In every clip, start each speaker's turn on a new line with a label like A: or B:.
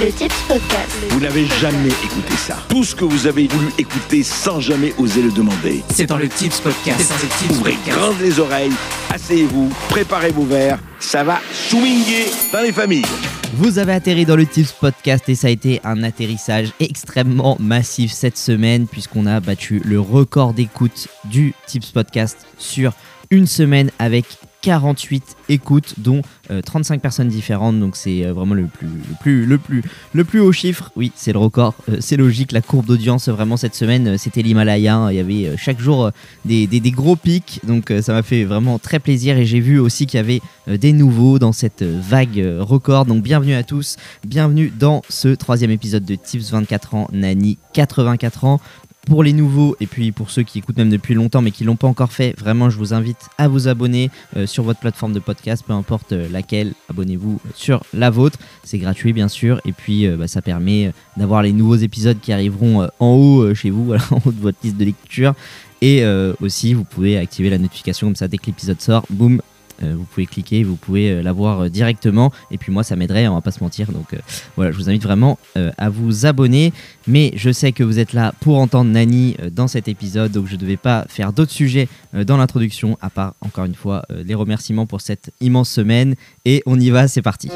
A: Le Tips Podcast.
B: Vous n'avez jamais écouté ça. Tout ce que vous avez voulu écouter sans jamais oser le demander.
C: C'est dans le Tips Podcast. C'est dans le Tips
B: Ouvrez
C: Podcast.
B: grandes les oreilles, asseyez-vous, préparez vos verres. Ça va swinguer dans les familles.
D: Vous avez atterri dans le Tips Podcast et ça a été un atterrissage extrêmement massif cette semaine puisqu'on a battu le record d'écoute du Tips Podcast sur une semaine avec 48 écoutes dont euh, 35 personnes différentes. Donc c'est euh, vraiment le plus le plus le plus le plus haut chiffre. Oui c'est le record. Euh, c'est logique. La courbe d'audience vraiment cette semaine euh, c'était l'Himalaya. Il y avait euh, chaque jour euh, des, gros pics. Donc euh, ça m'a fait vraiment très plaisir. Et j'ai vu aussi qu'il y avait euh, des nouveaux dans cette euh, vague euh, record. Donc bienvenue à tous. Bienvenue dans ce troisième épisode de Tips 24 ans Nani 84 ans pour les nouveaux et puis pour ceux qui écoutent même depuis longtemps mais qui l'ont pas encore fait, vraiment je vous invite à vous abonner euh, sur votre plateforme de podcast, peu importe euh, laquelle, abonnez-vous sur la vôtre, c'est gratuit bien sûr. Et puis euh, bah, ça permet d'avoir les nouveaux épisodes qui arriveront en haut chez vous, en haut de votre liste de lecture. Et aussi vous pouvez activer la notification comme ça dès que l'épisode sort, boum, vous pouvez cliquer, vous pouvez euh, l'avoir euh, directement et puis moi ça m'aiderait, on va pas se mentir donc euh, voilà, je vous invite vraiment euh, à vous abonner. Mais je sais que vous êtes là pour entendre Nani euh, dans cet épisode, donc je ne devais pas faire d'autres sujets euh, dans l'introduction, à part encore une fois euh, les remerciements pour cette immense semaine. Et on y va, c'est parti.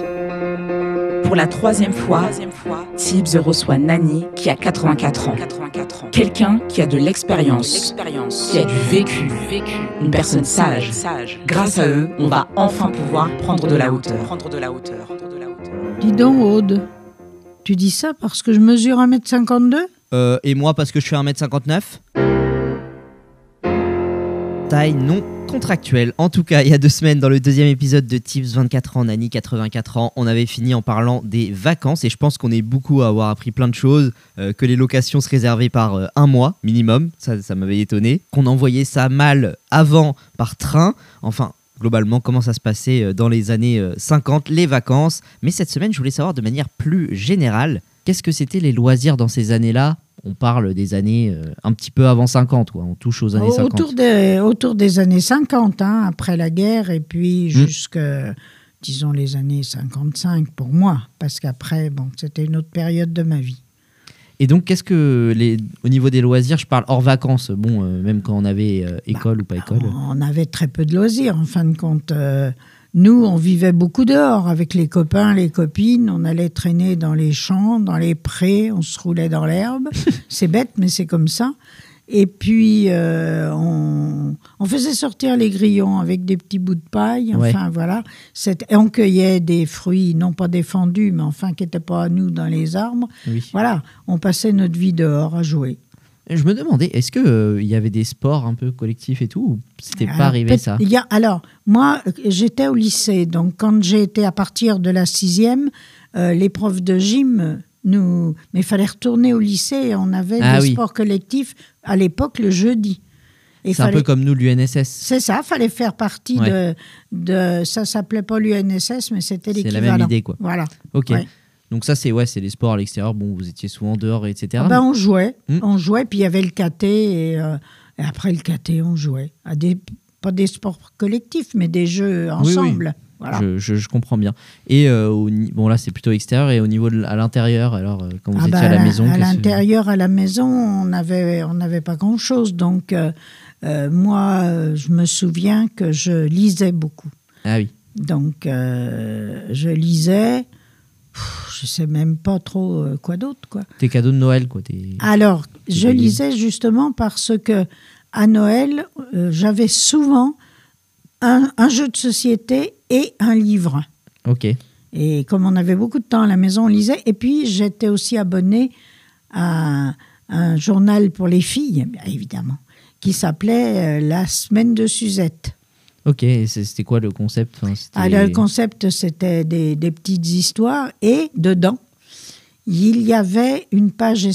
C: Pour la troisième fois, Tibbs reçoit Nani qui a 84 ans. Quelqu'un qui a de l'expérience, qui a du vécu, une personne sage. Grâce à eux, on va enfin pouvoir prendre de la hauteur.
E: Dis donc, Aude, tu dis ça parce que je mesure 1m52
D: Euh, et moi, parce que je fais 1m59 Non contractuelle. En tout cas, il y a deux semaines, dans le deuxième épisode de Tips 24 ans, Nani 84 ans, on avait fini en parlant des vacances. Et je pense qu'on est beaucoup à avoir appris plein de choses, euh, que les locations se réservaient par euh, un mois minimum, ça, ça m'avait étonné, qu'on envoyait ça mal avant par train, enfin globalement comment ça se passait euh, dans les années euh, 50, les vacances. Mais cette semaine, je voulais savoir de manière plus générale, qu'est-ce que c'était les loisirs dans ces années-là? On parle des années euh, un petit peu avant 50, quoi. on touche aux années 50.
E: autour des, autour des années 50, hein, après la guerre, et puis jusque, disons, les années 55 pour moi, parce qu'après, bon, c'était une autre période de ma vie.
D: Et donc, qu'est-ce que, les, au niveau des loisirs, je parle hors vacances, bon, euh, même quand on avait euh, école ou pas école
E: On avait très peu de loisirs, en fin de compte. Nous, on vivait beaucoup dehors avec les copains, les copines. On allait traîner dans les champs, dans les prés, on se roulait dans l'herbe. c'est bête, mais c'est comme ça. Et puis, euh, on, on faisait sortir les grillons avec des petits bouts de paille.
D: Ouais.
E: Enfin, voilà. Et on cueillait des fruits, non pas défendus, mais enfin, qui n'étaient pas à nous dans les arbres.
D: Oui.
E: Voilà. On passait notre vie dehors à jouer.
D: Je me demandais, est-ce qu'il il y avait des sports un peu collectifs et tout ou c'était pas
E: Alors,
D: arrivé ça
E: il y a, alors, moi, euh, j'étais au lycée, donc quand j'ai été à partir de la sixième, euh, les profs de gym, nous, mais il fallait retourner au lycée et on avait
D: Ah
E: des
D: oui.
E: sports collectifs à l'époque le jeudi. Et
D: C'est un peu comme nous, l'UNSS.
E: C'est ça, fallait faire partie
D: Ouais.
E: de, de. Ça s'appelait pas l'UNSS, mais c'était
D: C'est la
E: l'équivalent.
D: même idée, quoi.
E: Voilà.
D: Ok.
E: Ouais.
D: Donc ça, c'est ouais, c'est les sports à l'extérieur. Bon, vous étiez souvent dehors, etc.
E: Ah ben, on jouait,
D: Hmm.
E: on jouait, puis il y avait le KT, et, euh, et après le KT, on jouait. À des, pas des sports collectifs, mais des jeux
D: Oui, oui.
E: ensemble. Voilà.
D: Je, je- je comprends bien. Et euh, au bon là c'est plutôt extérieur et au niveau de, à l'intérieur alors euh, quand vous
E: Ah
D: étiez
E: bah,
D: à la maison
E: À l'intérieur, à la maison, on n'avait on n'avait pas grand-chose. Donc, euh, euh, moi, je me souviens que je lisais beaucoup.
D: ah oui
E: Donc, je lisais, pff, je sais même pas trop euh, quoi d'autre, quoi.
D: tes cadeaux de Noël quoi tes-
E: Alors, je lisais justement parce que à Noël, euh, j'avais souvent un, un jeu de société et un livre.
D: ok
E: Et comme on avait beaucoup de temps à la maison, on lisait. Et puis, j'étais aussi abonnée à un journal pour les filles, évidemment, qui s'appelait euh, La semaine de Suzette.
D: Ok c'était quoi le concept Enfin,
E: Alors, le concept, c'était des, des petites histoires. Et dedans, il y avait une page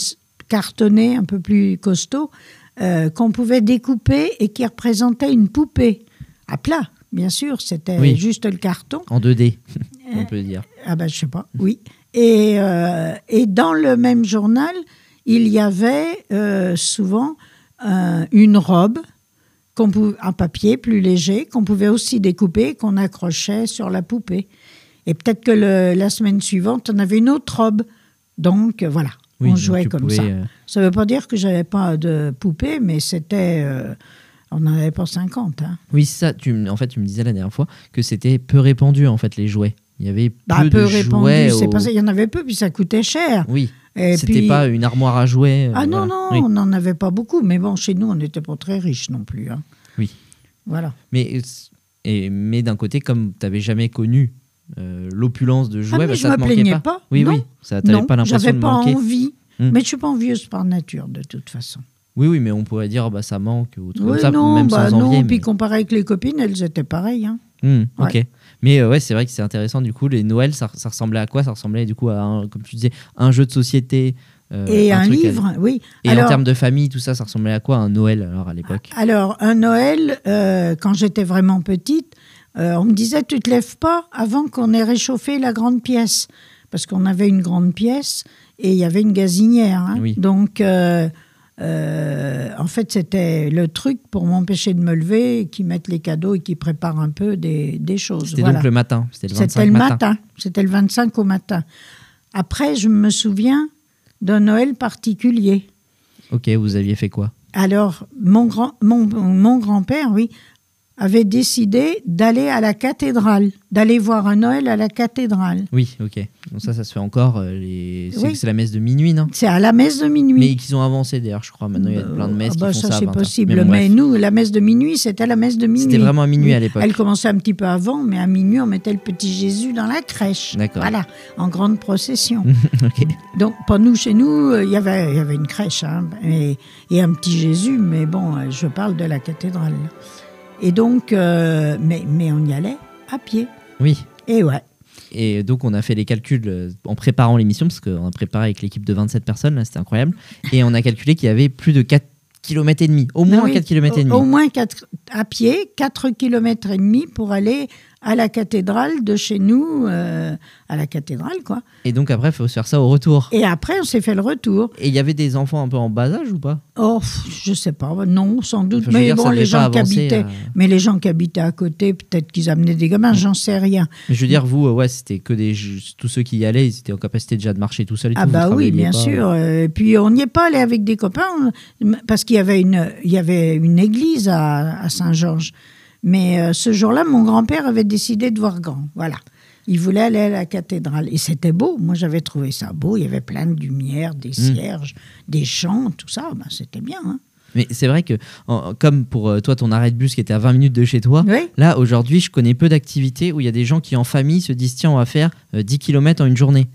E: cartonnée un peu plus costaud euh, qu'on pouvait découper et qui représentait une poupée à plat. Bien sûr, c'était
D: Oui.
E: juste le carton.
D: en 2D on peut dire
E: Ah ben, je sais pas, oui. Et, euh, et dans le même journal, il y avait euh, souvent euh, une robe qu'on pou- en papier plus léger qu'on pouvait aussi découper, qu'on accrochait sur la poupée. Et peut-être que le- la semaine suivante, on avait une autre robe. Donc voilà,
D: Oui,
E: on jouait comme
D: pouvais,
E: ça.
D: euh,
E: Ça ne veut pas dire que j'avais pas de poupée, mais c'était. euh, on n'en avait pas 50. Hein.
D: Oui, ça. Tu, en fait, tu me disais la dernière fois que c'était peu répandu, en fait, les jouets. Il y avait peu,
E: Bah,
D: de
E: peu répandu,
D: jouets.
E: c'est
D: au-
E: pas ça. Il y en avait peu, puis ça coûtait cher.
D: Oui, c'était
E: puis-
D: pas une armoire à jouets. euh,
E: Ah non,
D: voilà.
E: non,
D: Oui.
E: on n'en avait pas beaucoup. Mais bon, chez nous, on n'était pas très riches non plus. hein.
D: Oui.
E: Voilà.
D: Mais, euh, et, mais d'un côté, comme tu n'avais jamais connu euh, l'opulence de jouets,
E: Ah,
D: bah, ça
E: me
D: te manquait
E: plaignais
D: pas.
E: pas.
D: Oui,
E: Non.
D: oui, ça t'avais
E: non,
D: pas l'impression de
E: pas
D: manquer.
E: envie.
D: Hmm.
E: Mais je suis pas envieuse par nature, de toute façon.
D: Oui, oui, mais on pourrait dire bah ça manque ou autre comme
E: Oui,
D: ça,
E: non,
D: même
E: bah
D: sans
E: non.
D: envier.
E: Puis
D: mais-
E: comparé avec les copines, elles étaient pareilles. hein.
D: Hmm, ok. Mais euh, ouais, c'est vrai que c'est intéressant. Du coup, les Noëls, ça, ça ressemblait à quoi? Ça ressemblait du coup à, un- comme tu disais, un jeu de société. euh,
E: Et un,
D: à-
E: livre, oui.
D: Et
E: alors,
D: en termes de famille, tout ça, ça ressemblait à quoi un Noël alors à l'époque?
E: Alors, un Noël, euh, quand j'étais vraiment petite, euh, on me disait tu te lèves pas avant qu'on ait réchauffé la grande pièce, parce qu'on avait une grande pièce et il y avait une gazinière. hein.
D: Oui.
E: Donc, euh, en fait, c'était le truc pour m'empêcher de me lever, qui mettent les cadeaux et qui préparent un peu des, des choses.
D: C'était
E: Voilà.
D: donc le matin. C'était le 25
E: C'était le
D: matin.
E: matin. C'était le 25 au matin. Après, je me souviens d'un Noël particulier.
D: Ok, vous aviez fait quoi?
E: Alors, mon, grand, mon, mon grand-père, oui, avait décidé d'aller à la cathédrale, d'aller voir un Noël à la cathédrale.
D: Oui, ok. Donc ça, ça se fait encore. euh, les... C'est
E: Oui.
D: la messe de minuit, non?
E: C'est à la messe de minuit.
D: Mais qu'ils ont avancé d'ailleurs, je crois. Maintenant, il y a plein de messes
E: Ah bah,
D: qui font
E: ça,
D: ça.
E: c'est
D: 20 heures.
E: possible.
D: bon,
E: Mais, nous, la messe de minuit, c'était la messe de minuit.
D: C'était vraiment à minuit à l'époque.
E: Elle commençait un petit peu avant, mais à minuit, on mettait le petit Jésus dans la crèche.
D: D'accord.
E: Voilà, en grande procession.
D: Ok.
E: Donc, pas nous, chez nous, euh, il y avait, il y avait une crèche hein, et, et un petit Jésus, mais bon, euh, je parle de la cathédrale. Et donc, euh, mais, mais on y allait à pied.
D: Oui.
E: Et ouais.
D: Et donc, on a fait les calculs euh, en préparant l'émission, parce qu'on a préparé avec l'équipe de 27 personnes, c'était incroyable. Et on a calculé qu'il y avait plus de 4 km et demi, au moins
E: Non, oui,
D: 4 km et demi.
E: Au, au moins quatre, à pied, 4 km et demi pour aller à la cathédrale de chez nous, euh, à la cathédrale, quoi.
D: Et donc après, il faut se faire ça au retour.
E: Et après, on s'est fait le retour.
D: Et il y avait des enfants un peu en bas âge ou pas?
E: Oh, je sais pas, non, sans doute.
D: Enfin,
E: mais
D: dire,
E: bon, les gens qui habitaient,
D: euh.
E: mais les gens qui habitaient à côté, peut-être qu'ils amenaient des gamins, j'en sais rien.
D: Mais je veux dire, vous, euh, ouais, c'était que des tous ceux qui y allaient, ils étaient en capacité déjà de marcher tout seuls.
E: Ah
D: tout,
E: bah oui, bien
D: pas.
E: sûr. Et puis on n'y est pas allé avec des copains parce qu'il y avait une, il y avait une église à, à Saint-Georges. Mais euh, ce jour-là, mon grand-père avait décidé de voir grand. Voilà. Il voulait aller à la cathédrale. Et c'était beau. Moi, j'avais trouvé ça beau. Il y avait plein de lumière, des cierges, des chants, tout ça. Ben, c'était bien. hein.
D: Mais c'est vrai que, en- comme pour euh, toi, ton arrêt de bus qui était à 20 minutes de chez toi,
E: Oui.
D: là, aujourd'hui, je connais peu d'activités où il y a des gens qui, en famille, se disent tiens, on va faire euh, 10 km en une journée.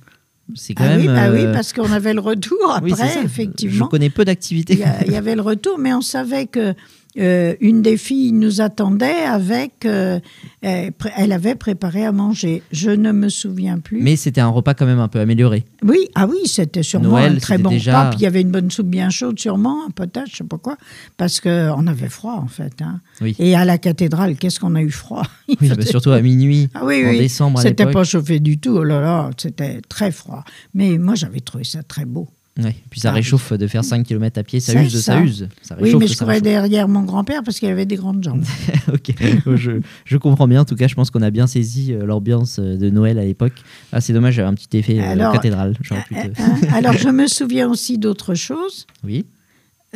D: C'est quand
E: Ah,
D: même.
E: oui, bah oui,
D: euh,
E: parce qu'on avait le retour
D: oui,
E: après,
D: ça.
E: effectivement.
D: Je connais peu d'activités.
E: Il y, y avait le retour, mais on savait que euh, une des filles nous attendait avec. euh, elle avait préparé à manger. Je ne me souviens plus.
D: Mais c'était un repas quand même un peu amélioré.
E: Oui, ah oui, c'était sûrement
D: Noël,
E: un très bon
D: déjà-
E: repas. Puis il y avait une bonne soupe bien chaude, sûrement, un potage, je sais pas quoi, parce qu'on avait froid en fait. hein.
D: Oui.
E: Et à la cathédrale, qu'est-ce qu'on a eu froid?
D: Oui, bah, surtout à minuit,
E: Ah oui,
D: en
E: oui.
D: décembre
E: C'était pas chauffé du tout. Oh là là, c'était très froid. Mais moi, j'avais trouvé ça très beau.
D: Ouais, Puis ça
E: Ah
D: réchauffe de faire 5 km à pied, ça use, ça.
E: ça.
D: use. Ça
E: Oui, mais je courais derrière mon grand-père parce qu'il avait des grandes jambes.
D: ok, je, je comprends bien. En tout cas, je pense qu'on a bien saisi euh, l'ambiance euh, de Noël à l'époque. Ah, c'est dommage, j'avais un petit effet euh,
E: Alors,
D: cathédrale. J'aurais pu te-
E: Hein, Alors, je me souviens aussi d'autre chose.
D: Oui.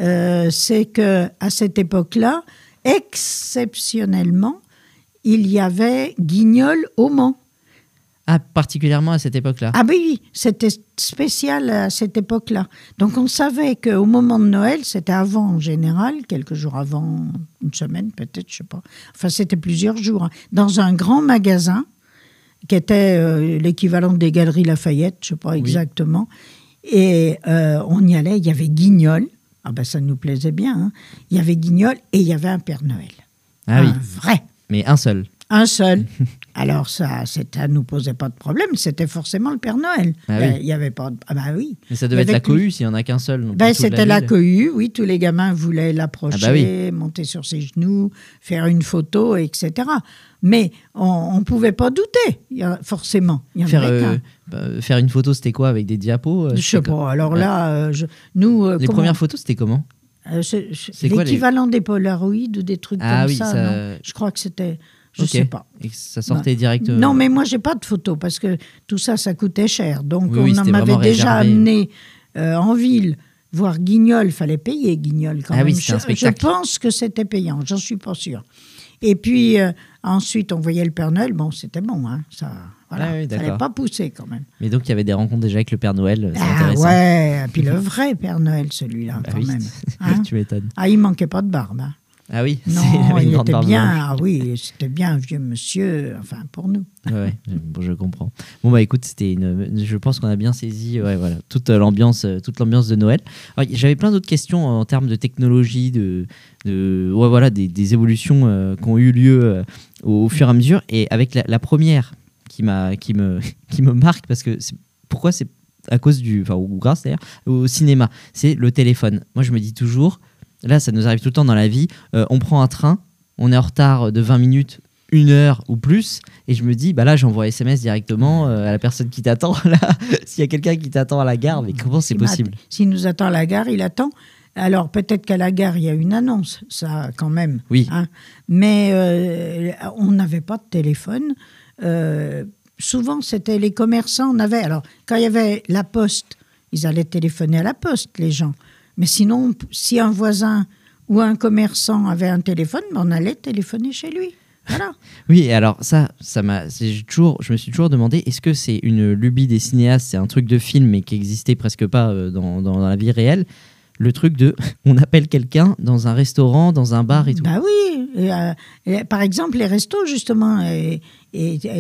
E: Euh, c'est que à cette époque-là, exceptionnellement, il y avait Guignol au Mans.
D: Ah, particulièrement à cette époque-là.
E: Ah oui, oui, c'était spécial à cette époque-là. Donc on savait qu'au moment de Noël, c'était avant en général, quelques jours avant, une semaine peut-être, je sais pas. Enfin, c'était plusieurs jours. hein, dans un grand magasin qui était euh, l'équivalent des Galeries Lafayette, je sais pas exactement. Et euh, on y allait, il y avait Guignol. Ah ben ça nous plaisait bien. hein. Il y avait Guignol et il y avait un Père Noël.
D: Ah oui,
E: Un vrai.
D: mais un seul.
E: Un seul. Alors ça, ça nous posait pas de problème. C'était forcément le Père Noël.
D: Ah oui.
E: Il y avait pas. De... Ah bah oui.
D: Mais ça devait être la cohue s'il n'y en a qu'un seul.
E: Ben, c'était la cohue, oui. Tous les gamins voulaient l'approcher,
D: Ah bah oui.
E: monter sur ses genoux, faire une photo, etc. Mais on ne pouvait pas douter, il y a- forcément. Il y en
D: Faire,
E: avait
D: euh, bah, faire une photo, c'était quoi Avec des diapos euh,
E: Je sais pas. Alors
D: Ouais.
E: là, euh, je- nous. euh,
D: Les
E: comment-
D: premières photos, c'était comment
E: c'est-
D: les-
E: L'équivalent des Polaroids ou des trucs
D: Ah
E: comme
D: oui,
E: ça,
D: ça-
E: non Je crois que c'était. Je
D: Ok.
E: sais pas.
D: Et que ça sortait direct. euh,
E: Non, mais moi, j'ai pas de photos parce que tout ça, ça coûtait cher. Donc,
D: Oui, oui,
E: on
D: c'était
E: m'avait déjà amené euh, en ville voir Guignol. Fallait payer Guignol quand
D: Ah oui,
E: même.
D: un
E: je,
D: spectacle.
E: je pense que c'était payant. J'en suis pas sûre. Et puis euh, ensuite, on voyait le Père Noël. Bon, c'était bon. Hein, ça, voilà.
D: Ah oui,
E: Fallait pas pousser quand même.
D: Mais donc il y avait des rencontres déjà avec le Père Noël. C'est
E: Ah ouais. Et puis le vrai Père Noël, celui-là,
D: Bah
E: quand
D: oui.
E: même. Hein
D: tu m'étonnes.
E: ah, il manquait pas de barbe. hein.
D: Ah oui,
E: Non, il était bien. Ah oui, c'était bien un vieux monsieur. Enfin, pour nous.
D: Ouais, ouais, bon, je comprends. Bon bah écoute, c'était une. Je pense qu'on a bien saisi, ouais, voilà, toute l'ambiance, euh, toute l'ambiance de Noël. J'avais plein d'autres questions en termes de technologie, de, de ouais, voilà, des, des évolutions euh, qui ont eu lieu euh, au, au fur et à mesure. Et avec la, la première qui m'a, qui me, qui me marque parce que c'est- pourquoi c'est à cause du, enfin ou grâce d'ailleurs au cinéma, c'est le téléphone. Moi je me dis toujours, là ça nous arrive tout le temps dans la vie, euh, on prend un train, on est en retard de 20 minutes, une heure ou plus, et je me dis, bah là j'envoie SMS directement euh, à la personne qui t'attend. Là, s'il y a quelqu'un qui t'attend à la gare, mais comment c'est possible
E: S'il nous attend à la gare, il attend. Alors peut-être qu'à la gare, il y a une annonce, ça quand même.
D: Oui.
E: hein. Mais euh, on n'avait pas de téléphone. Euh, souvent, c'était les commerçants. On avait. Alors, quand il y avait la poste, ils allaient téléphoner à la poste, les gens. Mais sinon, si un voisin ou un commerçant avait un téléphone, ben, on allait téléphoner chez lui. Voilà.
D: Oui, alors ça, ça m'a, toujours, je me suis toujours demandé, est-ce que c'est une lubie des cinéastes, c'est un truc de film mais qui existait presque pas euh, dans- dans la vie réelle, le truc de, on appelle quelqu'un dans un restaurant, dans un bar et tout.
E: Bah oui. Et, euh, et, par exemple, les restos, justement. Et,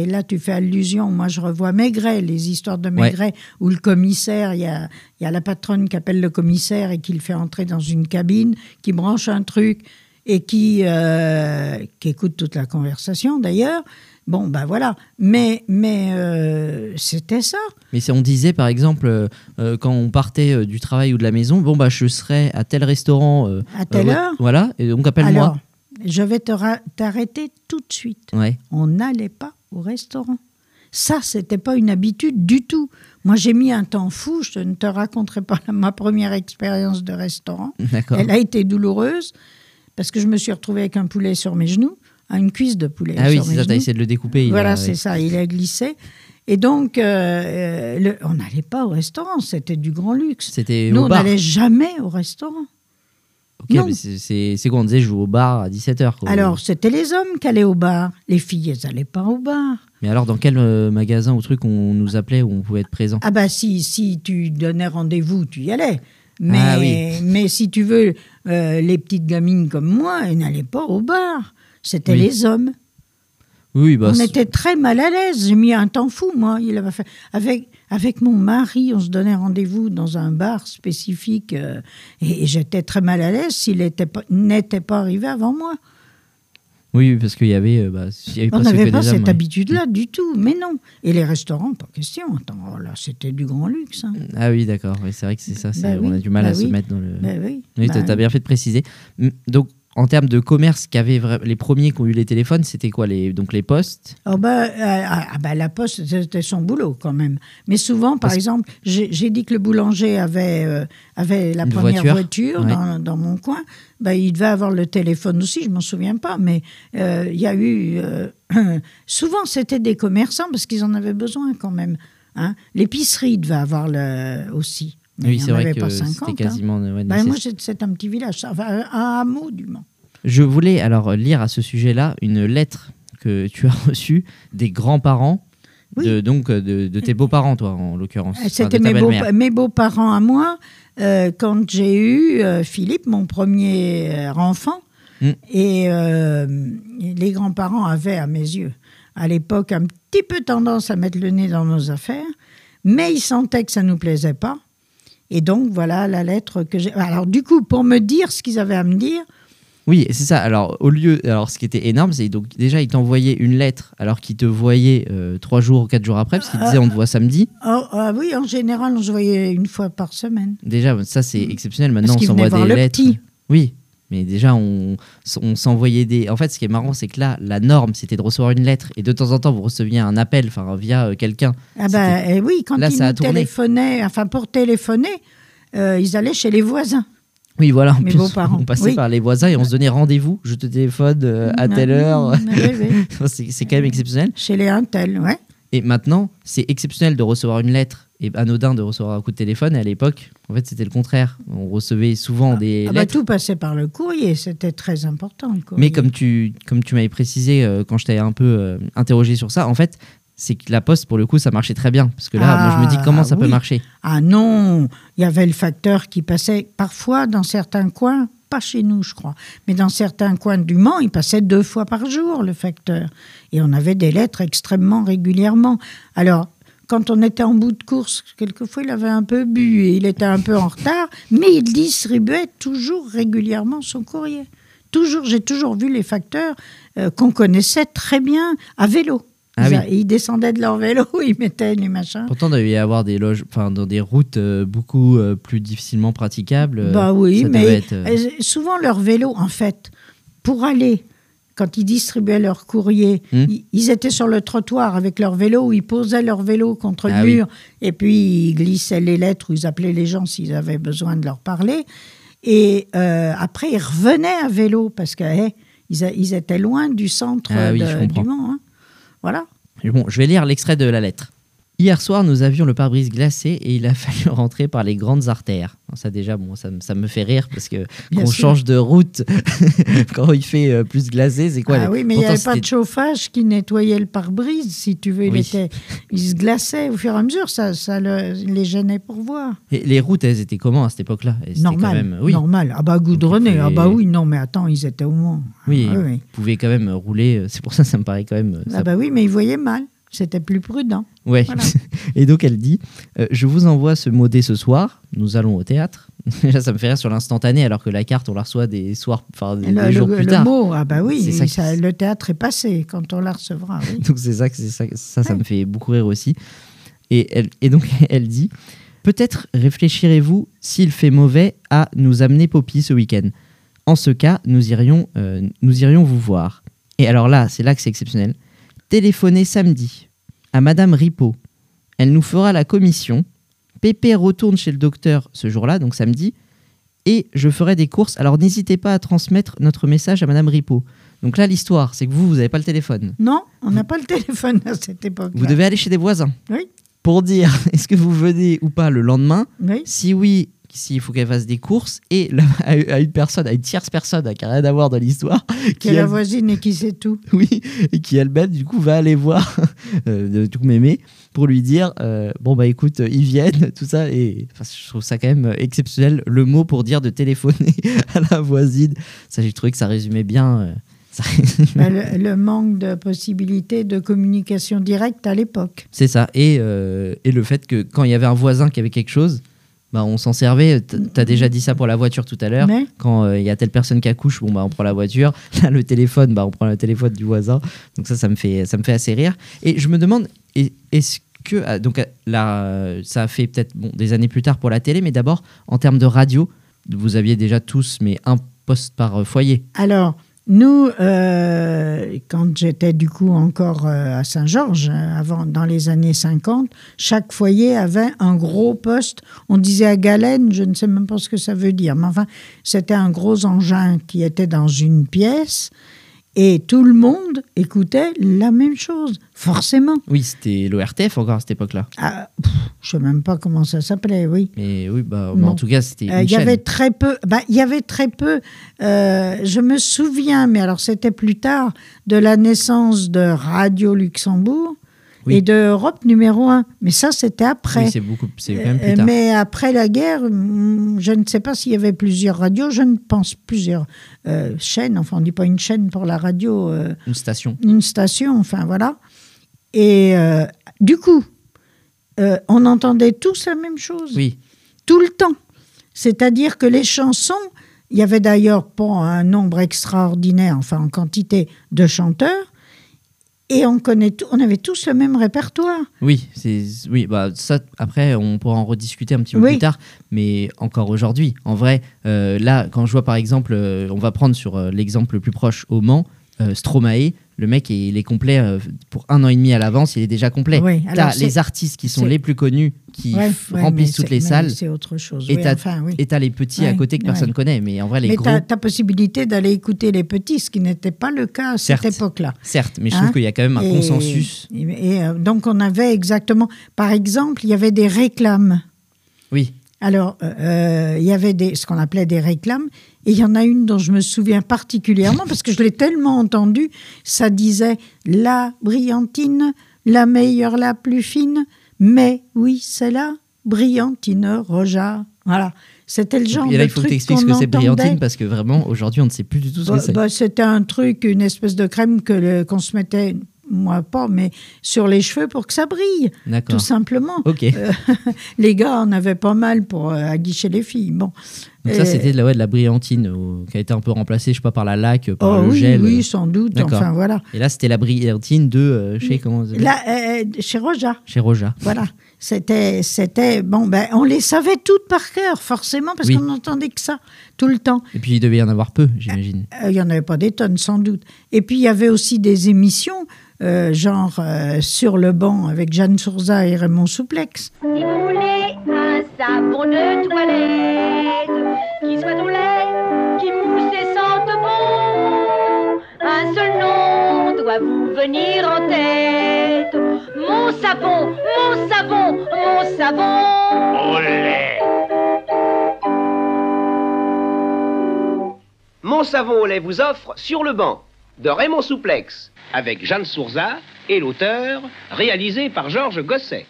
E: là, tu fais allusion. Moi, je revois Maigret, les histoires de Maigret, où le commissaire, il y a, y a la patronne qui appelle le commissaire et qui le fait entrer dans une cabine, qui branche un truc et qui, euh, qui écoute toute la conversation, d'ailleurs. Bon, ben voilà. Mais, mais euh, c'était ça.
D: Mais si on disait par exemple euh, euh, quand on partait euh, du travail ou de la maison, bon bah je serai à tel restaurant
E: À telle heure.
D: voilà, et donc appelle-moi.
E: Alors, je vais t'arrêter tout de suite.
D: Ouais.
E: on n'allait pas au restaurant. Ça, c'était pas une habitude du tout. Moi, j'ai mis un temps fou. Je ne te raconterai pas ma première expérience de restaurant.
D: D'accord.
E: Elle a été douloureuse parce que je me suis retrouvée avec un poulet sur mes genoux, à une cuisse de poulet
D: Ah oui, c'est ça, t'as
E: genoux.
D: essayé de le découper. il
E: Voilà,
D: a-
E: c'est ça. Il a glissé. Et donc, euh, euh, le- on n'allait pas au restaurant. C'était du grand luxe.
D: C'était
E: Nous,
D: au
E: on n'allait jamais au restaurant.
D: Ok,
E: non.
D: mais c'est- quoi On disait je joue au bar à 17h.
E: Alors, c'était les hommes qui allaient au bar. Les filles, elles n'allaient pas au bar.
D: Mais alors, dans quel euh, magasin ou truc on nous appelait où on pouvait être présent?
E: Ah bah si, si tu donnais rendez-vous, tu y allais. Mais,
D: Ah oui.
E: mais si tu veux, euh, les petites gamines comme moi, elles n'allaient pas au bar. C'était
D: Oui.
E: les hommes.
D: Oui, bah,
E: on était très mal à l'aise. J'ai mis un temps fou, moi. Il avait fait... avec, avec mon mari, on se donnait rendez-vous dans un bar spécifique. euh, et et j'étais très mal à l'aise s'il était pas- n'était pas arrivé avant moi.
D: oui, parce qu'il y avait, euh, bah, il y avait
E: On n'avait pas cette
D: ouais.
E: habitude-là du tout. Mais non. Et les restaurants, pas question. Attends, oh là, c'était du grand luxe. hein.
D: Ah oui, d'accord. Oui, c'est vrai que c'est ça.
E: Bah
D: on a du mal
E: bah
D: à se
E: oui.
D: mettre dans le.
E: Oui. Ben,
D: t'as bien fait de préciser. Mm, Donc, en termes de commerce, qu'avaient les premiers qui ont eu les téléphones, c'était quoi les donc les postes?
E: Oh bah, euh, ah, ah bah, la poste, c'était son boulot quand même. Mais souvent, par
D: Parce-
E: exemple, j'ai dit que le boulanger avait, euh, avait la
D: Une
E: première
D: voiture,
E: voiture,
D: ouais.
E: dans, dans mon coin. Bah, il devait avoir le téléphone aussi, je m'en souviens pas. Mais euh, il y a eu... souvent, c'était des commerçants parce qu'ils en avaient besoin quand même. hein. L'épicerie devait avoir le, aussi. Mais
D: Oui, c'est vrai que c'était
E: 50. hein.
D: quasiment. ouais, nécessaire.
E: moi, c'est un petit village, enfin, un hameau du Mans.
D: Je voulais alors lire à ce sujet-là une lettre que tu as reçue des grands-parents. De, donc euh, de, de tes beaux-parents, toi, en l'occurrence. Enfin,
E: C'était mes, beaux, beaux-parents à moi euh, quand j'ai eu euh, Philippe, mon premier euh, enfant.
D: Mm.
E: Et euh, les grands-parents avaient, à mes yeux, à l'époque, un petit peu tendance à mettre le nez dans nos affaires, mais ils sentaient que ça ne nous plaisait pas. Et donc, voilà la lettre que j'ai. Alors, du coup, pour me dire ce qu'ils avaient à me dire,
D: Oui, c'est ça. Alors, au lieu. Alors, ce qui était énorme, c'est donc déjà, ils t'envoyaient une lettre alors qu'ils te voyaient euh, trois jours ou quatre jours après, parce qu'ils disaient on te voit samedi.
E: oh, oui, en général, on se voyait une fois par semaine.
D: Déjà, ça, c'est exceptionnel. Maintenant,
E: Parce
D: on s'envoie des lettres.
E: petit.
D: Oui. Mais déjà, on, on s'envoyait des. En fait, ce qui est marrant, c'est que là, la norme, c'était de recevoir une lettre et de temps en temps, vous receviez un appel, enfin, via euh, quelqu'un.
E: Ah ben eh oui, quand
D: Là,
E: ils
D: ça
E: nous téléphonaient, enfin pour téléphoner, euh, ils allaient chez les voisins.
D: Oui, voilà. en
E: Mes
D: plus. On passait
E: Oui.
D: par les voisins et on se donnait rendez-vous. Je te téléphone euh, à telle heure.
E: Oui, oui.
D: c'est quand même exceptionnel.
E: Chez les Intel, ouais.
D: Et maintenant, c'est exceptionnel de recevoir une lettre et anodin de recevoir un coup de téléphone. Et à l'époque, en fait, c'était le contraire. On recevait souvent des
E: Ah bah,
D: lettres.
E: tout passait par le courrier, c'était très important. Le courrier.
D: Mais comme tu, comme tu m'avais précisé euh, quand je t'avais un peu euh, interrogé sur ça, en fait, c'est que la poste, pour le coup, ça marchait très bien. Parce que là, moi, je me dis
E: Ah,
D: comment ça peut marcher?
E: Ah non, il y avait le facteur qui passait parfois dans certains coins, pas chez nous, je crois, mais dans certains coins du Mans, il passait deux fois par jour, le facteur. Et on avait des lettres extrêmement régulièrement. Alors, quand on était en bout de course, quelquefois il avait un peu bu et il était un peu en retard, mais il distribuait toujours régulièrement son courrier. Toujours, j'ai toujours vu les facteurs euh, qu'on connaissait très bien à vélo.
D: Ah
E: ils,
D: oui.
E: ils descendaient de leur vélo, ils mettaient les machins.
D: Pourtant, il devait y avoir des loges, enfin, dans des routes euh, beaucoup euh, plus difficilement praticables. euh,
E: Bah oui,
D: ça
E: mais
D: être,
E: souvent leur vélo, en fait, pour aller, quand ils distribuaient leur courrier,
D: Hmm.
E: ils, ils étaient sur le trottoir avec leur vélo, ils posaient leur vélo contre
D: Ah
E: le
D: oui.
E: mur, et puis ils glissaient les lettres ou ils appelaient les gens s'ils avaient besoin de leur parler. Et après, ils revenaient à vélo parce que eh, ils, a- ils étaient loin du centre
D: Ah oui,
E: de- du Mans. hein. Voilà.
D: Bon, je vais lire l'extrait de la lettre. Hier soir, nous avions le pare-brise glacé et il a fallu rentrer par les grandes artères. Ça déjà, bon, ça, me- ça me fait rire parce que
E: Bien
D: quand on
E: sûr.
D: change de route, quand il fait euh, plus glacé, c'est quoi
E: ah
D: les-
E: oui, mais il n'y avait pas de
D: c'était-
E: chauffage qui nettoyait le pare-brise, si tu veux. Il,
D: Oui.
E: était, il se glaçait au fur et à mesure, ça, ça le- les gênait pour voir.
D: Et les routes, elles étaient comment à cette époque-là? Étaient
E: Normal,
D: quand même, oui,
E: normal. Ah bah goudronné, ah bah oui, non, mais attends, ils étaient au moins.
D: oui,
E: Ah, oui.
D: vous pouvez quand même rouler. euh, C'est pour ça, ça me paraît quand même. euh, ça
E: Ah bah oui, mais ils voyaient mal. C'était plus prudent.
D: Ouais.
E: Voilà.
D: Et donc elle dit euh, Je vous envoie ce mot dès ce soir, nous allons au théâtre. Déjà, ça me fait rire sur l'instantané, alors que la carte, on la reçoit des soirs, enfin des,
E: Le,
D: jours
E: le-
D: plus
E: le
D: tard.
E: mot, ah bah oui,
D: ça
E: ça- le théâtre est passé quand on la recevra. oui.
D: Donc c'est ça, que- c'est ça, ça, me fait beaucoup rire aussi. Et, elle, et donc elle dit Peut-être réfléchirez-vous, s'il fait mauvais, à nous amener Poppy ce week-end. En ce cas, nous irions, euh, nous irions vous voir. Et alors là, c'est là que c'est exceptionnel. Téléphonez samedi à Madame Ripaud. Elle nous fera la commission. Pépé retourne chez le docteur ce jour-là, donc samedi, et je ferai des courses. Alors n'hésitez pas à transmettre notre message à Madame Ripaud. Donc là, l'histoire, c'est que vous, vous n'avez pas le téléphone.
E: Non, on n'a pas le téléphone à cette époque.
D: Vous devez aller chez des voisins
E: Oui,
D: pour dire est-ce que vous venez ou pas le lendemain?
E: oui.
D: Si oui, s'il faut qu'elle fasse des courses. Et à une personne, à une tierce personne qui n'a rien à voir dans l'histoire,
E: Qui est la
D: elle-
E: voisine et qui sait tout.
D: oui, et qui elle-même, du coup, va aller voir euh, tout mémé pour lui dire euh, bon, bah écoute, ils viennent, tout ça. Et enfin, je trouve ça quand même exceptionnel, le mot pour dire de téléphoner à la voisine. Ça, j'ai trouvé que ça résumait bien. euh, ça résumait
E: Bah, le, le manque de possibilités de communication directe à l'époque.
D: C'est ça. Et, euh, et le fait que quand il y avait un voisin qui avait quelque chose, bah, on s'en servait. T- T'as déjà dit ça pour la voiture tout à l'heure.
E: Mais
D: Quand euh, il y a telle personne qui accouche, bon, bah, on prend la voiture. Là, le téléphone, bah, on prend le téléphone du voisin. Donc ça, ça me fait, ça me fait assez rire. Et je me demande, est- est-ce que... ah, Donc euh, là, euh, ça a fait peut-être bon, des années plus tard pour la télé, mais d'abord, en termes de radio, vous aviez déjà tous, mais un poste par euh, foyer.
E: Alors, nous, euh, quand j'étais du coup encore euh, à Saint-Georges, euh, avant, dans les années 50, chaque foyer avait un gros poste. On disait à galène, je ne sais même pas ce que ça veut dire, mais enfin, c'était un gros engin qui était dans une pièce et tout le monde écoutait la même chose, forcément.
D: Oui, c'était l'ORTF encore à cette époque-là.
E: Ah, pff, je ne sais même pas comment ça s'appelait, oui.
D: Mais oui, bah, mais
E: Non.
D: en tout cas, c'était
E: Euh, Il y avait très peu. bah, Il y avait très peu. euh, je me souviens, mais alors c'était plus tard, de la naissance de Radio Luxembourg
D: Oui.
E: et de Europe numéro 1. Mais ça, c'était après.
D: Oui, c'est beaucoup, c'est quand même plus
E: Euh,
D: tard.
E: mais après la guerre, hum, je ne sais pas s'il y avait plusieurs radios. Je ne pense plusieurs euh, chaînes. Enfin, on ne dit pas une chaîne pour la radio. euh,
D: Une station.
E: une station, enfin voilà. Et euh, du coup, on entendait tous la même chose
D: Oui,
E: tout le temps. C'est-à-dire que les chansons, il y avait d'ailleurs pas un nombre extraordinaire, enfin en quantité de chanteurs, et on, connaît tout, on avait tous le même répertoire.
D: oui, c'est oui. Bah ça, après, on pourra en rediscuter un petit peu
E: Oui.
D: plus tard. Mais encore aujourd'hui, en vrai, euh, là, quand je vois par exemple, euh, on va prendre sur euh, l'exemple le plus proche au Mans, Stromae. Le mec il est complet euh, pour un an et demi à l'avance, il est déjà complet.
E: Oui, alors
D: T'as les artistes qui sont les plus connus, qui
E: Ouais,
D: f-
E: ouais,
D: remplissent
E: mais
D: toutes les
E: mais
D: salles,
E: C'est autre chose.
D: et
E: oui,
D: t'as
E: enfin, oui.
D: et t'as les petits à côté que personne connaît. Mais en vrai, les
E: mais
D: gros,
E: tu as, possibilité d'aller écouter les petits, ce qui n'était pas le cas à
D: Certes.
E: cette époque-là.
D: certes, mais je
E: Hein
D: trouve qu'il y a quand même un
E: Et-
D: consensus.
E: Et, et, euh, donc on avait exactement, par exemple, il y avait des réclames.
D: Oui,
E: Alors, euh, il y avait des, ce qu'on appelait des réclames, et il y en a une dont je me souviens particulièrement, parce que je l'ai tellement entendue, ça disait « la brillantine, la meilleure, la plus fine, mais oui, c'est la brillantine Roja ». Voilà, c'était le genre
D: et là
E: de
D: il faut que tu expliques ce que c'est brillantine parce que vraiment aujourd'hui on ne sait plus du tout ce
E: Bah,
D: que c'est.
E: bah, C'était un truc, une espèce de crème que le- qu'on se mettait, moi pas, mais sur les cheveux pour que ça brille, tout simplement.
D: Ok.
E: Euh, les gars en avaient pas mal pour euh, aguicher les filles. Bon.
D: Donc ça
E: Euh,
D: c'était de la, ouais, de la brillantine euh, qui a été un peu remplacée, je sais pas, par la laque, par
E: Oh
D: le
E: oui,
D: gel.
E: oui, sans doute.
D: D'accord.
E: Enfin voilà.
D: Et là c'était la brillantine de euh, chez comment
E: euh, chez Roja,
D: chez Roja.
E: voilà. C'était, c'était bon. Ben, on les savait toutes par cœur, forcément, parce
D: Oui.
E: qu'on n'entendait que ça tout le temps.
D: Et puis il devait y en avoir peu, j'imagine.
E: Euh, Il y en avait pas des tonnes, sans doute. Et puis il y avait aussi des émissions, euh, genre euh, sur le banc avec Jeanne Sourza et Raymond Souplex.
A: Si vous voulez un savon de toilette qui soit au lait, qui mousse et sente bon, un seul nom doit vous venir en tête. Mon savon, mon savon, mon savon.
F: Mon savon au lait vous offre Sur le banc de Raymond Souplex avec Jeanne Sourza et l'auteur réalisé par Georges Gosset.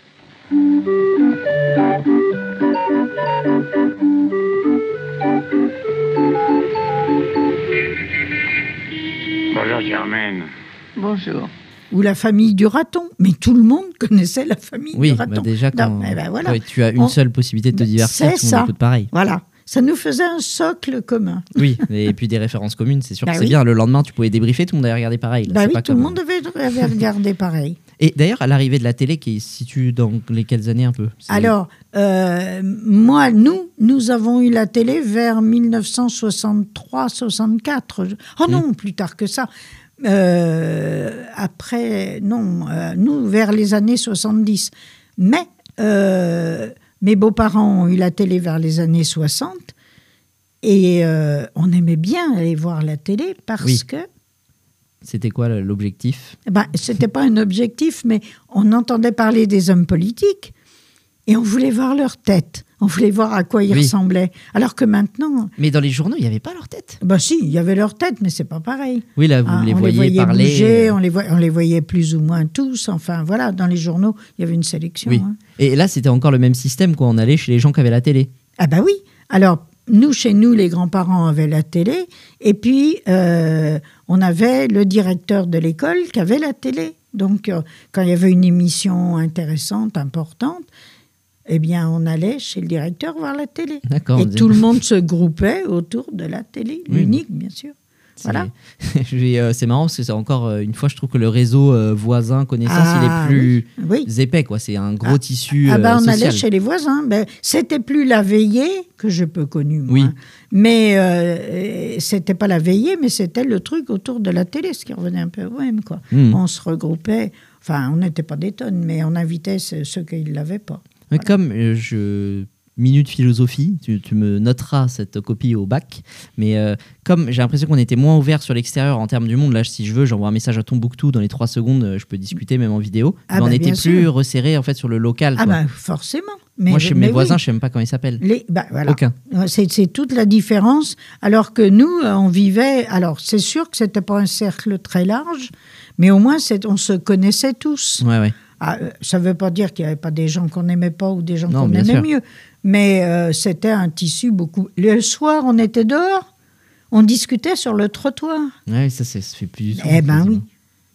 G: Bonjour Germaine.
H: Bonjour.
E: Ou la famille du raton. Mais tout le monde connaissait la famille
D: Oui,
E: du
D: bah
E: raton.
D: déjà quand
E: Non, mais ben voilà.
D: ouais, tu as une
E: On-
D: seule possibilité de te
E: Ben,
D: divertir,
E: c'est
D: tout le
E: ça.
D: monde écoute pareil.
E: Voilà. Ça nous faisait un socle commun.
D: Oui, et puis des références communes, c'est sûr
E: Bah
D: que c'est
E: oui.
D: bien. Le lendemain, tu pouvais débriefer, tout le monde avait regardé pareil. là,
E: Bah oui,
D: pas
E: tout le
D: comme-
E: monde avait regardé pareil.
D: Et d'ailleurs, à l'arrivée de la télé, qui se situe dans les quelles années un peu
E: Alors, euh, moi, nous, nous avons eu la télé vers 1963-64. Oh non, plus tard que ça. Euh, après, non, euh, nous, vers les années 70. Mais mes beaux-parents ont eu la télé vers les années 60. Et on aimait bien aller voir la télé parce
D: Oui.
E: que
D: C'était quoi l'objectif?
E: Ben, c'était pas un objectif, mais on entendait parler des hommes politiques et on voulait voir leur tête. On voulait voir à quoi ils
D: Oui.
E: ressemblaient. Alors que maintenant,
D: Mais dans les journaux, il n'y avait pas leur tête?
E: bah si, il y avait leur tête, mais c'est pas pareil.
D: Oui, là, vous
E: Hein,
D: les
E: on
D: voyez
E: les voyait
D: parler.
E: bouger,
D: euh,
E: on les, voyait, on les voyait plus ou moins tous. Enfin, voilà, dans les journaux, il y avait une sélection.
D: Oui.
E: hein.
D: Et là, c'était encore le même système, quoi. On allait chez les gens qui avaient la télé.
E: Ah bah oui. Alors, nous, chez nous, les grands-parents avaient la télé, et puis euh, on avait le directeur de l'école qui avait la télé. Donc, euh, quand il y avait une émission intéressante, importante, eh bien, on allait chez le directeur voir la télé. Et tout le monde se groupait autour de la télé,
D: Oui.
E: l'unique, bien sûr. Voilà.
D: Euh, c'est marrant parce que c'est encore euh, une fois, je trouve que le réseau euh, voisin connaissance,
E: Ah,
D: il est plus
E: Oui.
D: épais, quoi. C'est un gros
E: Ah,
D: tissu
E: Ah
D: euh,
E: on
D: social.
E: allait chez les voisins. Ben, c'était plus la veillée que je peux connu moi.
D: Oui.
E: Mais c'était pas la veillée, mais c'était le truc autour de la télé, ce qui revenait un peu au même quoi.
D: Hmm.
E: On se regroupait. Enfin, on n'était pas des tonnes, mais on invitait ceux, qui ne l'avaient pas.
D: Mais Comme je minute philosophie, tu, tu me noteras cette copie au bac. Mais euh, comme j'ai l'impression qu'on était moins ouvert sur l'extérieur en termes du monde, là, si je veux, j'envoie un message à Tombouctou dans les trois secondes, euh, je peux discuter même en vidéo.
E: Ah
D: mais on
E: bah,
D: était plus resserré en fait sur le local.
E: Ah
D: quoi.
E: ben forcément. Mais,
D: Moi, chez
E: mais
D: mes
E: oui.
D: voisins, je sais même pas comment ils s'appellent.
E: Les, bah, voilà.
D: Aucun.
E: C'est c'est toute la différence. Alors que nous, euh, on vivait. Alors, c'est sûr que c'était pas un cercle très large, mais au moins, c'est- on se connaissait tous.
D: Ouais, ouais.
E: Ah, ça ne veut pas dire qu'il n'y avait pas des gens qu'on n'aimait pas ou des gens qu'on aimait
D: sûr.
E: mieux. Mais euh, c'était un tissu beaucoup. Le soir, on était dehors, on discutait sur le trottoir.
D: Ça, c'est- ça fait plus du tout.
E: Eh ben oui,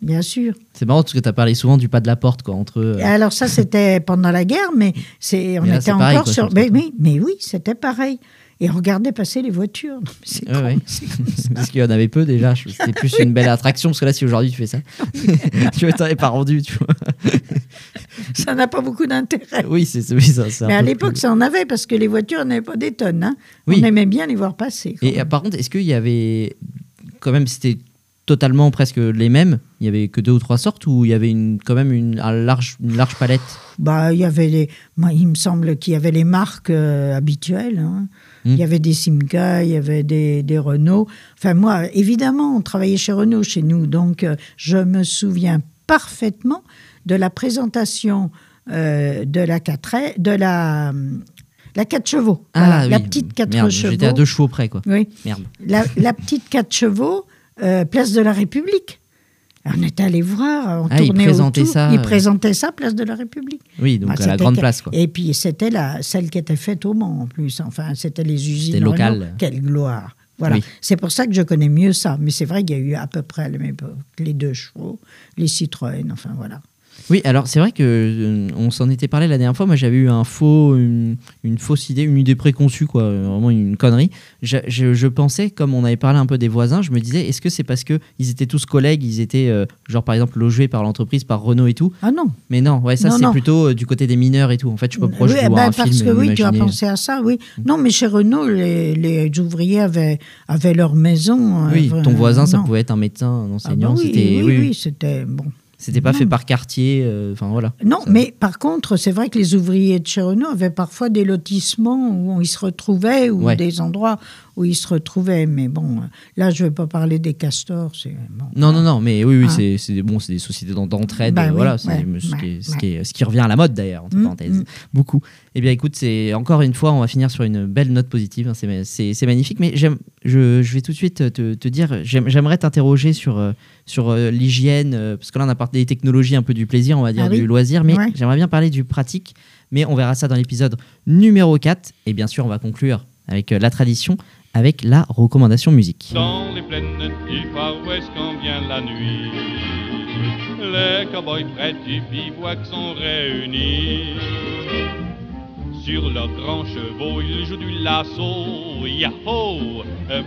E: bien sûr.
D: C'est marrant parce que tu as parlé souvent du pas de la porte, quoi, entre. euh,
E: Alors ça, c'était pendant la guerre, mais c'est, on
D: Mais là,
E: était
D: pareil,
E: encore
D: quoi,
E: sur. Mais, mais, mais oui, c'était parein. Et on regardait passer les voitures. C'est
D: Ouais,
E: con,
D: parce qu'il y en avait peu déjà. C'était plus une belle attraction parce que là, si aujourd'hui tu fais ça, tu vois, t'en es pas rendu, tu vois.
E: Ça n'a pas beaucoup d'intérêt.
D: Oui, c'est oui, ça.
E: Mais à l'époque,
D: plus-
E: ça en avait parce que les voitures n'avaient pas des tonnes. hein.
D: Oui.
E: On aimait bien les voir passer.
D: Et euh,
E: même.
D: par contre, est-ce qu'il y avait quand même, c'était totalement presque les mêmes Il y avait que deux ou trois sortes ou il y avait une, quand même une, un large, une large palette?
E: Bah, il y avait les. Moi, il me semble qu'il y avait les marques euh, habituelles. hein.
D: Hmm.
E: Il y avait des Simca, il y avait des, des Renault. Enfin, moi, évidemment, on travaillait chez Renault chez nous, donc euh, je me souviens parfaitement de la présentation euh, de la 4 de la hum, la 4 chevaux. Voilà, la
D: Ah oui.
E: petite 4
D: Merde,
E: chevaux.
D: J'étais à deux chevaux près, quoi.
E: Oui.
D: Merde.
E: La, la petite 4 chevaux, euh, place de la République. On était allé voir, on
D: Ah, ils
E: tournait
D: présentaient
E: autour.
D: ça,
E: Ils
D: euh.
E: présentaient ça, place de la République.
D: Oui, donc
E: Ah,
D: à la grande place, quoi.
E: Et puis c'était la, celle qui était faite au Mans en plus. Enfin, c'était les usines.
D: C'était local.
E: Renault. Quelle gloire. Voilà.
D: Oui.
E: C'est pour ça que je connais mieux ça. Mais c'est vrai qu'il y a eu à peu près à la même époque les deux chevaux, les Citroën, enfin voilà.
D: Oui, alors c'est vrai que euh, on s'en était parlé la dernière fois. Moi, j'avais eu un faux, une, une fausse idée, une idée préconçue, quoi, euh, vraiment une connerie. Je, je- je pensais, comme on avait parlé un peu des voisins, je me disais, est-ce que c'est parce que ils étaient tous collègues, ils étaient euh, genre par exemple logés par l'entreprise, par Renault et tout?
E: Ah non.
D: Mais non, ouais, ça c'est plutôt euh, du côté des mineurs et tout. En fait, je pas proche
E: Oui, ben,
D: un
E: parce
D: film.
E: que oui, tu as pensé à ça, oui. Non, mais chez Renault, les, les ouvriers avaient, avaient leur maison.
D: Oui, ton voisin, ça
E: non.
D: pouvait être un médecin, un
E: Ah bah
D: enseignant.
E: oui, oui,
D: oui,
E: oui, c'était bon.
D: C'était pas
E: Non.
D: fait par quartier. euh, Enfin voilà.
E: Non,
D: Ça-
E: mais par contre, c'est vrai que les ouvriers de chez Renault avaient parfois des lotissements où ils se retrouvaient ou
D: Ouais.
E: des endroits où ils se retrouvaient. Mais bon, là, je ne vais pas parler des castors. C'est bon.
D: Non, non, non, mais oui, oui,
E: Ah.
D: c'est, c'est des, bon, c'est des sociétés d'en- d'entraide.
E: Bah
D: euh,
E: oui,
D: voilà, c'est
E: ouais,
D: ce, qui est,
E: ouais,
D: ce qui est- ce qui revient à la mode d'ailleurs, entre
E: Mm,
D: parenthèses.
E: mm.
D: Beaucoup. Eh bien, écoute, c'est encore une fois, on va finir sur une belle note positive. hein, c'est, c'est, c'est magnifique, mais j'aime, je, je vais tout de suite te, te dire, j'aime- j'aimerais t'interroger sur, euh, sur euh, l'hygiène, euh, parce que là, on a parlé des technologies, un peu du plaisir, on va dire,
E: Ah oui.
D: du loisir, mais
E: Ouais.
D: j'aimerais bien parler du pratique. Mais on verra ça dans l'épisode numéro 4. Et bien sûr, on va conclure avec la tradition, avec la recommandation musique.
H: Dans les plaines du Far West quand vient la nuit, les cowboys près du bivouac sont réunis. Sur leurs grands chevaux, ils jouent du lasso, yahoo!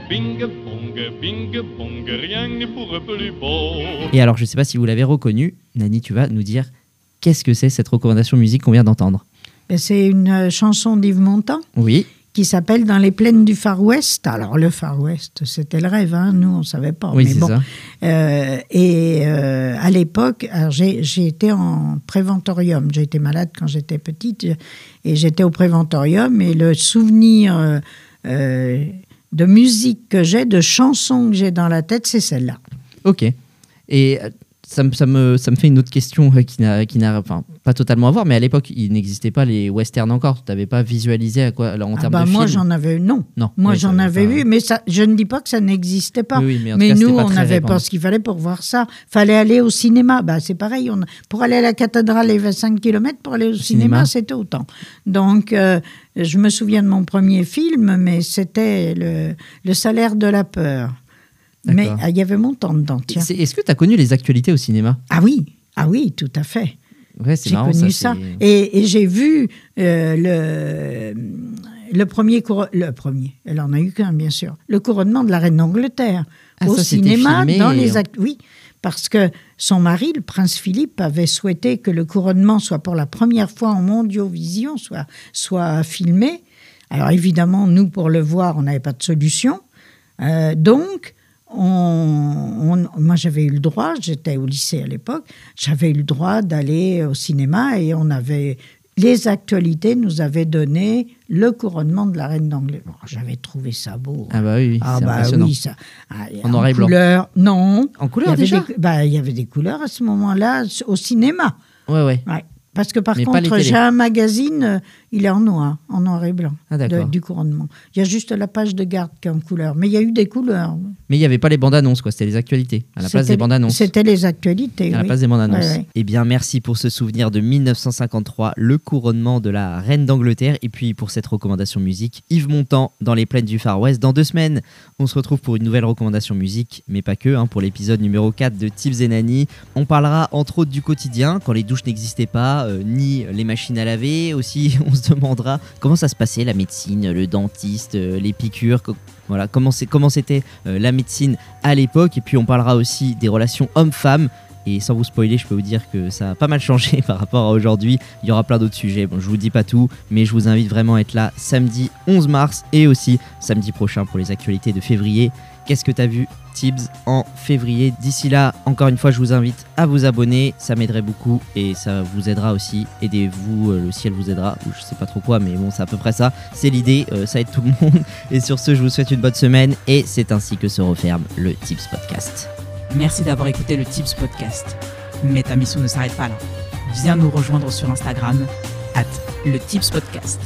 H: Bing bong, bing bong, rien n'est pour plus beau.
D: Et alors, je ne sais pas si vous l'avez reconnu, Nani, tu vas nous dire qu'est-ce que c'est cette recommandation musique qu'on vient d'entendre
E: Et C'est une chanson d'Yves Montand
D: Oui,
E: qui s'appelle Dans les plaines du Far West. Alors, le Far West, c'était le rêve, hein, nous, on ne savait pas.
D: oui,
E: mais bon.
D: ça.
E: Euh, et euh, à l'époque, j'ai j'ai été en préventorium. J'ai été malade quand j'étais petite et j'étais au préventorium. Et le souvenir euh, euh, de musique que j'ai, de chansons que j'ai dans la tête, c'est celle-là.
D: Ok. Et euh, ça, me- ça, me, ça me fait une autre question euh, qui n'a enfin, pas totalement à voir, mais à l'époque, il n'existait pas les westerns encore. Tu n'avais pas visualisé à quoi, alors, en
E: Ah
D: termes
E: bah,
D: de
E: moi, j'en avais non.
D: Non.
E: Moi,
D: oui,
E: j'en avais vu, mais ça, je ne dis pas que ça n'existait pas.
D: Oui, oui, mais cas,
E: nous, on n'avait pas ce qu'il fallait pour voir ça. fallait aller au cinéma. Bah, c'est pareil. On, pour aller à la cathédrale, il y avait 5 km. Pour aller au cinéma,
D: cinéma.
E: c'était autant. Donc, euh, je me souviens de mon premier film, mais c'était le, le salaire de la peur. Mais ah, il y avait mon temps dedans, tiens.
D: Est-ce que tu as connu les actualités au cinéma?
E: Ah oui, ah oui, tout à fait.
D: Ouais,
E: J'ai connu
D: ça.
E: Et, et j'ai vu euh, le, le premier cour- le premier, elle en a eu qu'un bien sûr, le couronnement de la reine d'Angleterre
D: Ah,
E: au
D: ça,
E: cinéma dans
D: et
E: les
D: on-
E: actes. Oui, parce que son mari, le prince Philippe, avait souhaité que le couronnement soit pour la première fois en mondiovision, soit soit filmé. Alors évidemment, nous pour le voir, on n'avait pas de solution. Euh, donc on- on- moi, j'avais eu le droit, j'étais au lycée à l'époque, j'avais eu le droit d'aller au cinéma et on avait. Les actualités nous avaient donné le couronnement de la reine d'Angleterre. Bon, j'avais trouvé ça beau.
D: Ah bah oui,
E: Ah
D: c'est
E: bah oui, ça. Ah,
D: En noir et blanc.
E: couleur, non.
D: En
E: Il y
D: couleur
E: avait
D: déjà
E: des, bah, il y avait des couleurs à ce moment-là au cinéma.
D: Ouais, ouais.
E: Ouais. Parce que par
D: Mais
E: contre, j'ai un magazine, euh, il est en noir, en noir et blanc,
D: Ah,
E: de- du couronnement. Il y a juste la page de garde qui est en couleur. Mais il y a eu des couleurs.
D: Mais il n'y avait pas les bandes annonces, quoi. C'était les actualités. À la place des bandes annonces.
E: C'était les actualités.
D: À la place des bandes annonces.
E: Ouais, ouais.
D: Eh bien, merci pour ce souvenir de 1953, le couronnement de la reine d'Angleterre. Et puis pour cette recommandation musique, Yves Montand dans les plaines du Far West. Dans deux semaines, on se retrouve pour une nouvelle recommandation musique, mais pas que, hein, pour l'épisode numéro 4 de Tips et Nani. On parlera entre autres du quotidien, quand les douches n'existaient pas, euh, ni les machines à laver. Aussi, on se demandera comment ça se passait, la médecine, le dentiste, euh, les piqûres. Voilà, comment c'était euh, la médecine à l'époque. Et puis on parlera aussi des relations hommes-femmes. Et sans vous spoiler, je peux vous dire que ça a pas mal changé par rapport à aujourd'hui. Il y aura plein d'autres sujets. Bon, je vous dis pas tout, mais je vous invite vraiment à être là samedi 11 mars et aussi samedi prochain pour les actualités de février. Qu'est-ce que t'as vu Tibbs en février. D'ici là, encore une fois, je vous invite à vous abonner, ça m'aiderait beaucoup et ça vous aidera aussi. Aidez-vous, euh, le ciel vous aidera, ou je sais pas trop quoi, mais bon, c'est à peu près ça. C'est l'idée, euh, ça aide tout le monde. Et sur ce, je vous souhaite une bonne semaine et c'est ainsi que se referme le Tips Podcast.
C: Merci d'avoir écouté le Tips Podcast. Mais ta mission ne s'arrête pas là. Viens nous rejoindre sur Instagram, at le Tips Podcast.